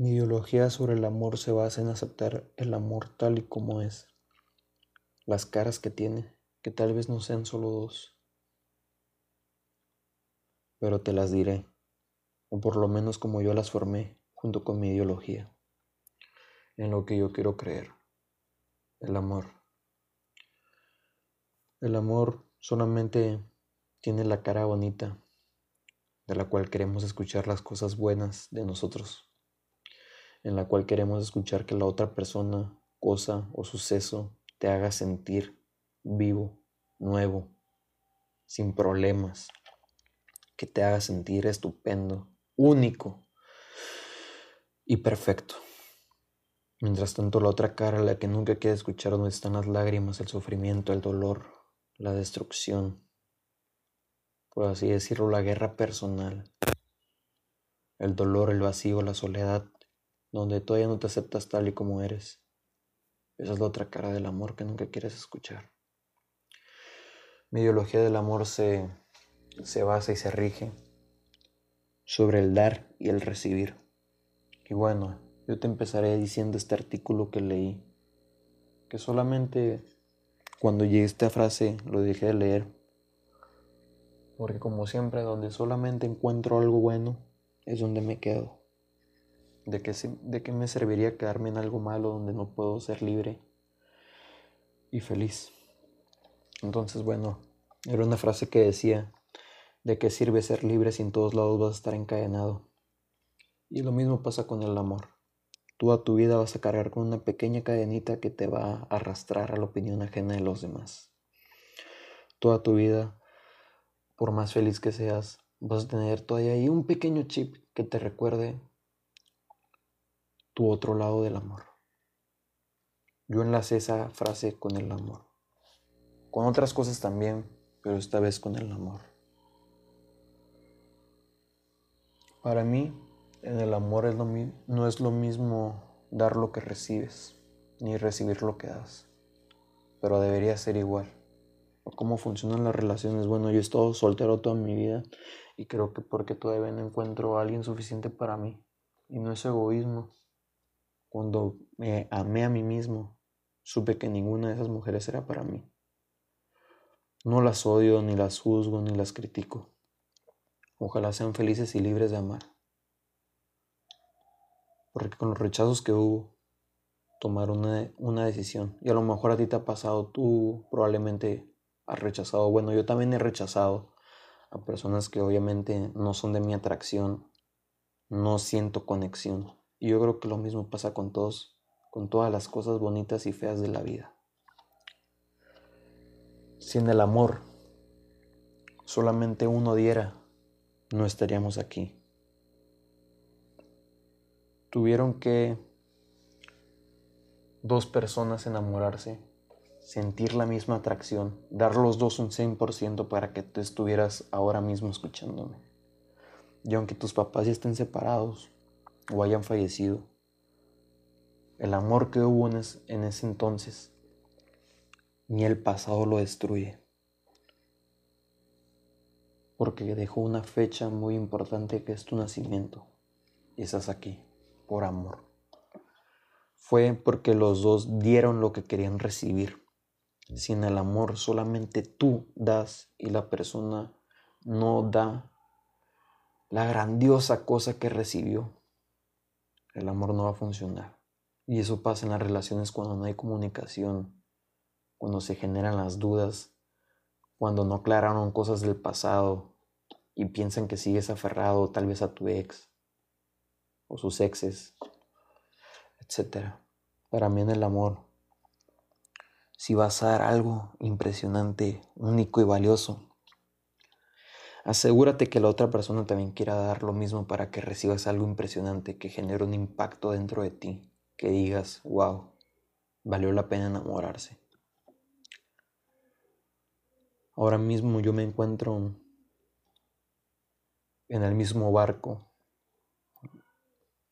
Mi ideología sobre el amor se basa en aceptar el amor tal y como es, las caras que tiene, que tal vez no sean solo dos, pero te las diré, o por lo menos como yo las formé junto con mi ideología, en lo que yo quiero creer, el amor. El amor solamente tiene la cara bonita, de la cual queremos escuchar las cosas buenas de nosotros en la cual queremos escuchar que la otra persona, cosa o suceso te haga sentir vivo, nuevo, sin problemas, que te haga sentir estupendo, único y perfecto. Mientras tanto, la otra cara, la que nunca quiere escuchar donde están las lágrimas, el sufrimiento, el dolor, la destrucción, por así decirlo, la guerra personal, el dolor, el vacío, la soledad, donde todavía no te aceptas tal y como eres. Esa es la otra cara del amor que nunca quieres escuchar. Mi ideología del amor se, se basa y se rige sobre el dar y el recibir. Y bueno, yo te empezaré diciendo este artículo que leí, que solamente cuando llegué a esta frase lo dejé de leer, porque como siempre, donde solamente encuentro algo bueno, es donde me quedo. ¿De qué, ¿De qué me serviría quedarme en algo malo donde no puedo ser libre y feliz? Entonces, bueno, era una frase que decía, ¿de qué sirve ser libre si en todos lados vas a estar encadenado? Y lo mismo pasa con el amor. Tú a tu vida vas a cargar con una pequeña cadenita que te va a arrastrar a la opinión ajena de los demás. Toda tu vida, por más feliz que seas, vas a tener todavía ahí un pequeño chip que te recuerde tu otro lado del amor. Yo enlacé esa frase con el amor. Con otras cosas también, pero esta vez con el amor. Para mí, en el amor es lo no es lo mismo dar lo que recibes, ni recibir lo que das. Pero debería ser igual. ¿Cómo funcionan las relaciones? Bueno, yo he estado soltero toda mi vida y creo que porque todavía no encuentro a alguien suficiente para mí. Y no es egoísmo, cuando me amé a mí mismo, supe que ninguna de esas mujeres era para mí. No las odio, ni las juzgo, ni las critico. Ojalá sean felices y libres de amar. Porque con los rechazos que hubo, tomar una, una decisión. Y a lo mejor a ti te ha pasado, tú probablemente has rechazado. Bueno, yo también he rechazado a personas que obviamente no son de mi atracción. No siento conexión. Y yo creo que lo mismo pasa con todos, con todas las cosas bonitas y feas de la vida. Si en el amor solamente uno diera, no estaríamos aquí. Tuvieron que dos personas enamorarse, sentir la misma atracción, dar los dos un 100% para que tú estuvieras ahora mismo escuchándome. Y aunque tus papás ya estén separados, o hayan fallecido. El amor que hubo en, ese entonces, ni el pasado lo destruye, porque dejó una fecha muy importante que es tu nacimiento, y estás aquí, por amor. Fue porque los dos dieron lo que querían recibir. Sin el amor solamente tú das y la persona no da la grandiosa cosa que recibió el amor no va a funcionar. Y eso pasa en las relaciones cuando no hay comunicación, cuando se generan las dudas, cuando no aclararon cosas del pasado y piensan que sigues aferrado tal vez a tu ex o sus exes, etc. Para mí en el amor, si vas a dar algo impresionante, único y valioso, Asegúrate que la otra persona también quiera dar lo mismo para que recibas algo impresionante que genere un impacto dentro de ti, que digas, wow, valió la pena enamorarse. Ahora mismo yo me encuentro en el mismo barco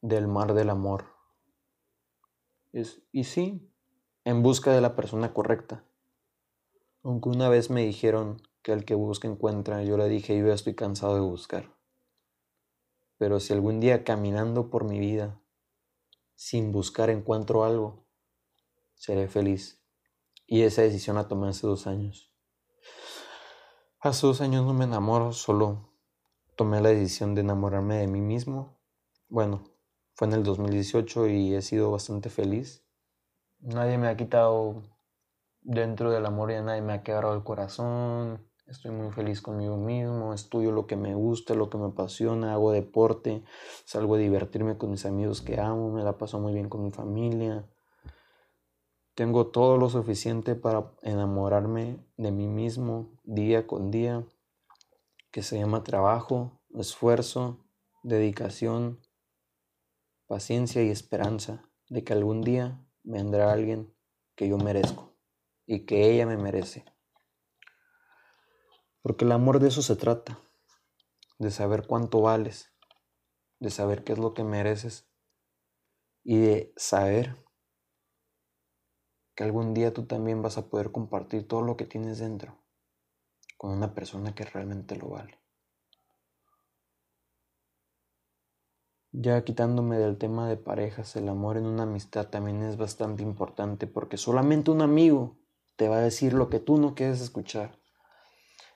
del mar del amor. y sí, en busca de la persona correcta. Aunque una vez me dijeron que el que busca encuentra. Yo le dije, yo ya estoy cansado de buscar. Pero si algún día caminando por mi vida sin buscar encuentro algo, seré feliz. Y esa decisión la tomé hace dos años. Hace dos años no me enamoro, solo tomé la decisión de enamorarme de mí mismo. Bueno, fue en el 2018 y he sido bastante feliz. Nadie me ha quitado dentro del amor, ya nadie me ha quebrado el corazón. Estoy muy feliz conmigo mismo, estudio lo que me gusta, lo que me apasiona, hago deporte, salgo a divertirme con mis amigos que amo, me la paso muy bien con mi familia. Tengo todo lo suficiente para enamorarme de mí mismo día con día, que se llama trabajo, esfuerzo, dedicación, paciencia y esperanza de que algún día vendrá alguien que yo merezco y que ella me merece. Porque el amor de eso se trata, de saber cuánto vales, de saber qué es lo que mereces y de saber que algún día tú también vas a poder compartir todo lo que tienes dentro con una persona que realmente lo vale. Ya quitándome del tema de parejas, el amor en una amistad también es bastante importante porque solamente un amigo te va a decir lo que tú no quieres escuchar.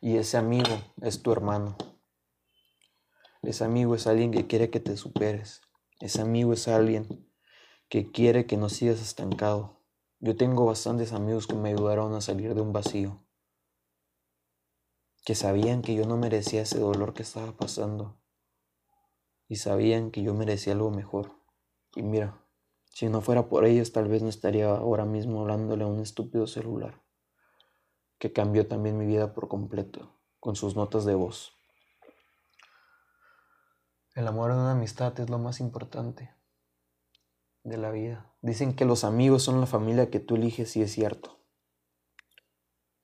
Y ese amigo es tu hermano. Ese amigo es alguien que quiere que te superes. Ese amigo es alguien que quiere que no sigas estancado. Yo tengo bastantes amigos que me ayudaron a salir de un vacío. Que sabían que yo no merecía ese dolor que estaba pasando y sabían que yo merecía algo mejor. Y mira, si no fuera por ellos, tal vez no estaría ahora mismo hablándole a un estúpido celular, que cambió también mi vida por completo, con sus notas de voz. El amor en una amistad es lo más importante de la vida. Dicen que los amigos son la familia que tú eliges y es cierto.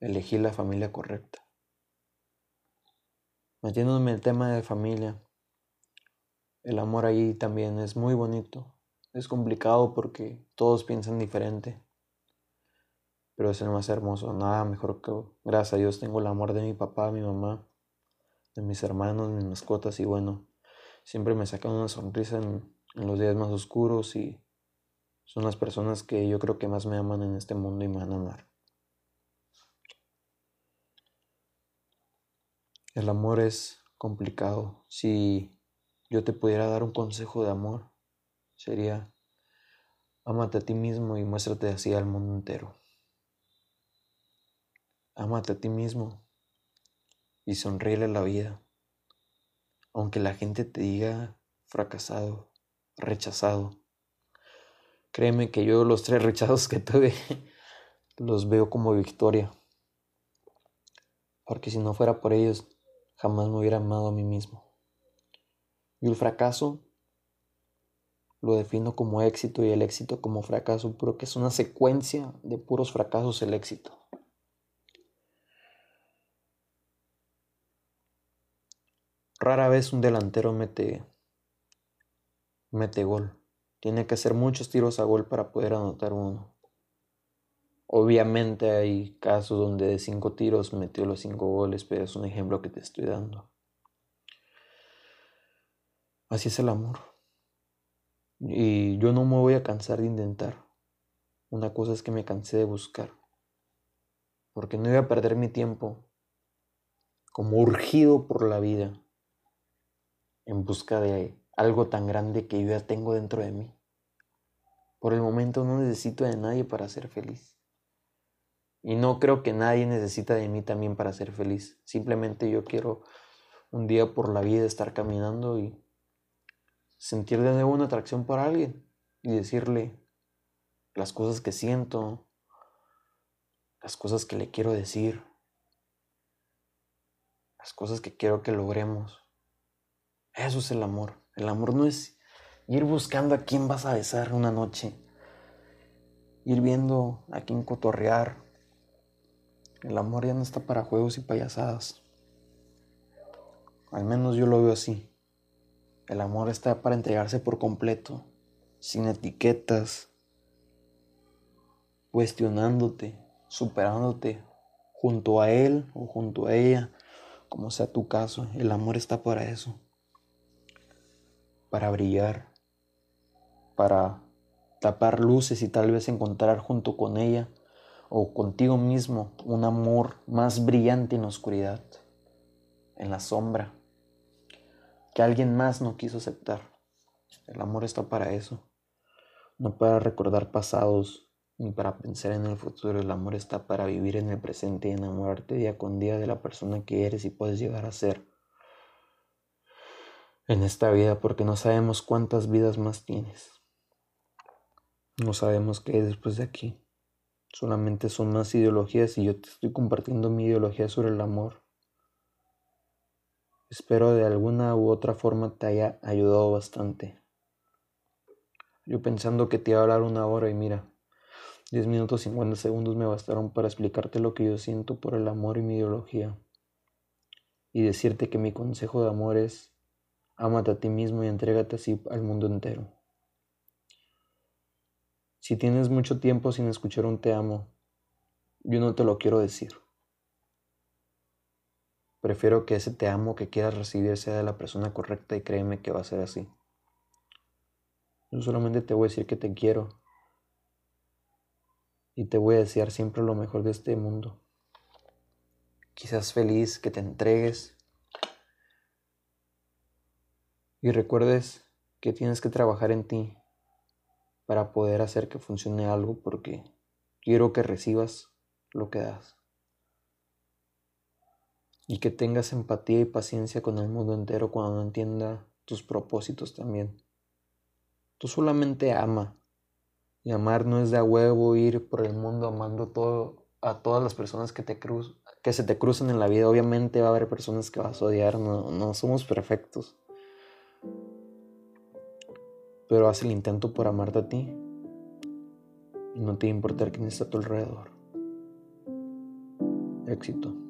Elegí la familia correcta. Metiéndome en el tema de familia, el amor ahí también es muy bonito. Es complicado porque todos piensan diferente. Pero es el más hermoso. Nada mejor que, gracias a Dios, tengo el amor de mi papá, mi mamá, de mis hermanos, mis mascotas. Y bueno, siempre me sacan una sonrisa en, en los días más oscuros y son las personas que yo creo que más me aman en este mundo y me van a amar. El amor es complicado. Si yo te pudiera dar un consejo de amor, sería, ámate a ti mismo y muéstrate así al mundo entero. Ámate a ti mismo y sonríele la vida. Aunque la gente te diga fracasado, rechazado. Créeme que yo los tres rechazos que tuve los veo como victoria. Porque si no fuera por ellos, jamás me hubiera amado a mí mismo. Y el fracaso lo defino como éxito y el éxito como fracaso, pero que es una secuencia de puros fracasos el éxito. Rara vez un delantero mete, mete gol. Tiene que hacer muchos tiros a gol para poder anotar uno. Obviamente hay casos donde de cinco tiros metió los cinco goles, pero es un ejemplo que te estoy dando. Así es el amor. Y yo no me voy a cansar de intentar. Una cosa es que me cansé de buscar. Porque no iba a perder mi tiempo como urgido por la vida en busca de algo tan grande que yo ya tengo dentro de mí. Por el momento no necesito de nadie para ser feliz. Y no creo que nadie necesita de mí también para ser feliz. Simplemente yo quiero un día por la vida estar caminando y sentir de nuevo una atracción por alguien y decirle las cosas que siento, las cosas que le quiero decir, las cosas que quiero que logremos. Eso es el amor. El amor no es ir buscando a quién vas a besar una noche, ir viendo a quién cotorrear. El amor ya no está para juegos y payasadas. Al menos yo lo veo así. El amor está para entregarse por completo, sin etiquetas, cuestionándote, superándote junto a él o junto a ella, como sea tu caso. El amor está para eso, para brillar, para tapar luces y tal vez encontrar junto con ella o contigo mismo un amor más brillante en la oscuridad, en la sombra, que alguien más no quiso aceptar. El amor está para eso, no para recordar pasados ni para pensar en el futuro. El amor está para vivir en el presente y enamorarte día con día de la persona que eres y puedes llegar a ser en esta vida porque no sabemos cuántas vidas más tienes. No sabemos qué hay después de aquí. Solamente son más ideologías y yo te estoy compartiendo mi ideología sobre el amor. Espero de alguna u otra forma te haya ayudado bastante. Yo pensando que te iba a hablar una hora y mira, 10 minutos 50 segundos me bastaron para explicarte lo que yo siento por el amor y mi ideología. Y decirte que mi consejo de amor es, ámate a ti mismo y entrégate así al mundo entero. Si tienes mucho tiempo sin escuchar un te amo, yo no te lo quiero decir. Prefiero que ese te amo que quieras recibir sea de la persona correcta y créeme que va a ser así. Yo solamente te voy a decir que te quiero y te voy a desear siempre lo mejor de este mundo. Quizás feliz, que te entregues y recuerdes que tienes que trabajar en ti para poder hacer que funcione algo porque quiero que recibas lo que das. Y que tengas empatía y paciencia con el mundo entero cuando no entienda tus propósitos también. Tú solamente ama. Y amar no es de a huevo ir por el mundo amando todo, a todas las personas que, te cruz, que se te cruzan en la vida. Obviamente va a haber personas que vas a odiar, no, no somos perfectos pero haz el intento por amarte a ti y no te importa quién está a tu alrededor. Éxito.